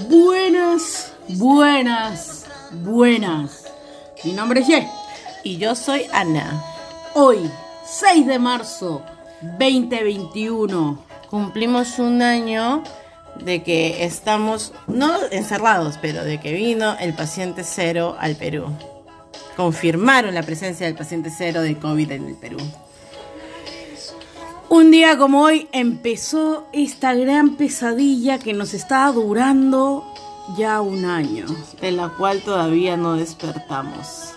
Buenas, buenas, buenas. Mi nombre es Ye. Y yo soy Ana. Hoy, 6 de marzo 2021. Cumplimos un año de que estamos, no encerrados, pero de que vino el paciente cero al Perú. Confirmaron la presencia del paciente cero de COVID en el Perú. Un día como hoy empezó esta gran pesadilla que nos está durando ya un año. De la cual todavía no despertamos.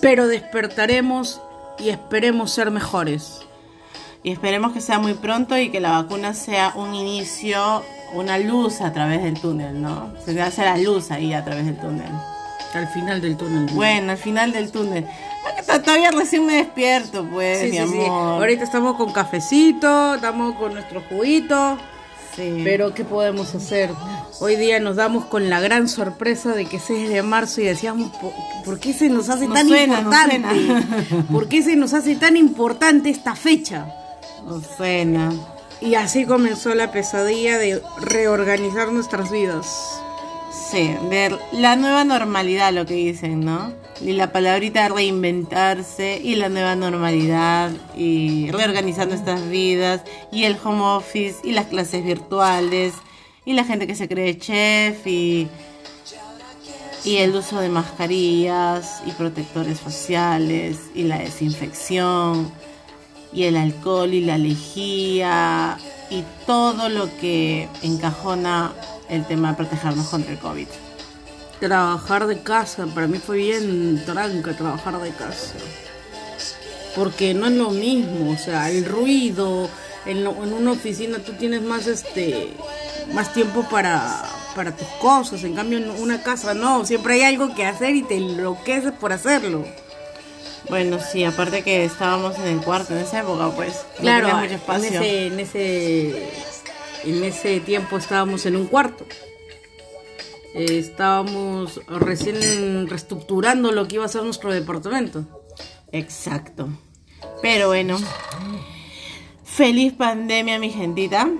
Pero despertaremos y esperemos ser mejores. Y esperemos que sea muy pronto y que la vacuna sea un inicio, una luz a través del túnel, ¿no? Se hace la luz ahí a través del túnel. Al final del túnel. Bueno, al final del túnel. Todavía recién me despierto, pues, Sí, mi sí, amor. Ahorita estamos con cafecito, estamos con nuestro juguito. Sí. Pero ¿qué podemos hacer? Hoy día nos damos con la gran sorpresa de que es 6 de marzo y decíamos, ¿por, qué se nos hace Nos tan suena, nos importante? ¿Por qué se nos hace tan importante esta fecha? No suena. Y así comenzó la pesadilla de reorganizar nuestras vidas. Sí, de la nueva normalidad, lo que dicen, ¿no? Y la palabrita reinventarse y la nueva normalidad y reorganizar nuestras vidas y el home office y las clases virtuales y la gente que se cree chef y, y el uso de mascarillas y protectores faciales y la desinfección y el alcohol y la lejía y todo lo que encajona el tema de protegernos contra el COVID. Trabajar de casa, para mí fue bien tranca trabajar de casa. Porque no es lo mismo, o sea, el ruido, en, lo- en una oficina tú tienes más este más tiempo para, para tus cosas, en cambio en una casa no, siempre hay algo que hacer y te enloqueces por hacerlo. Bueno, sí, aparte que estábamos en el cuarto en esa época, pues. Claro, mucho en espacio. ese, en ese en ese tiempo estábamos en un cuarto. Eh, estábamos recién reestructurando lo que iba a ser nuestro departamento. Exacto. Pero bueno, feliz pandemia, mi gentita.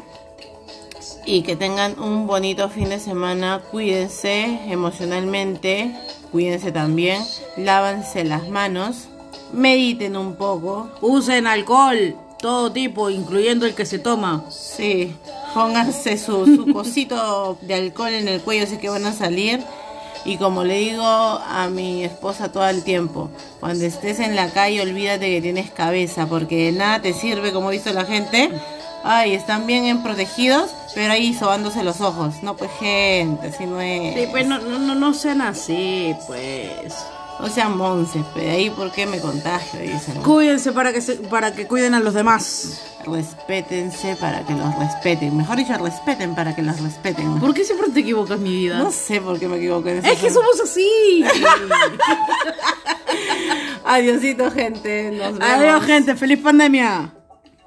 Y que tengan un bonito fin de semana. Cuídense emocionalmente. Cuídense también. Lávanse las manos. Mediten un poco. Usen alcohol, todo tipo, incluyendo el que se toma. Sí, pónganse su, su cosito de alcohol en el cuello si que van a salir. Y como le digo a mi esposa todo el tiempo, cuando estés en la calle olvídate que tienes cabeza, porque de nada te sirve, como dice la gente. Ay, están bien en protegidos, pero ahí sobándose los ojos. No, pues gente, así no es. Sí, pues no, no, no sean así, pues. No sean monces, pero ahí por qué me contagio, dicen. Cuídense para que, se- para que cuiden a los demás. Respétense para que los respeten. Mejor dicho, respeten para que los respeten. ¿Por qué siempre te equivocas, mi vida? No sé por qué me equivoqué en ese es que somos así. Adiosito, gente. Nos vemos. Adiós, gente. Feliz pandemia.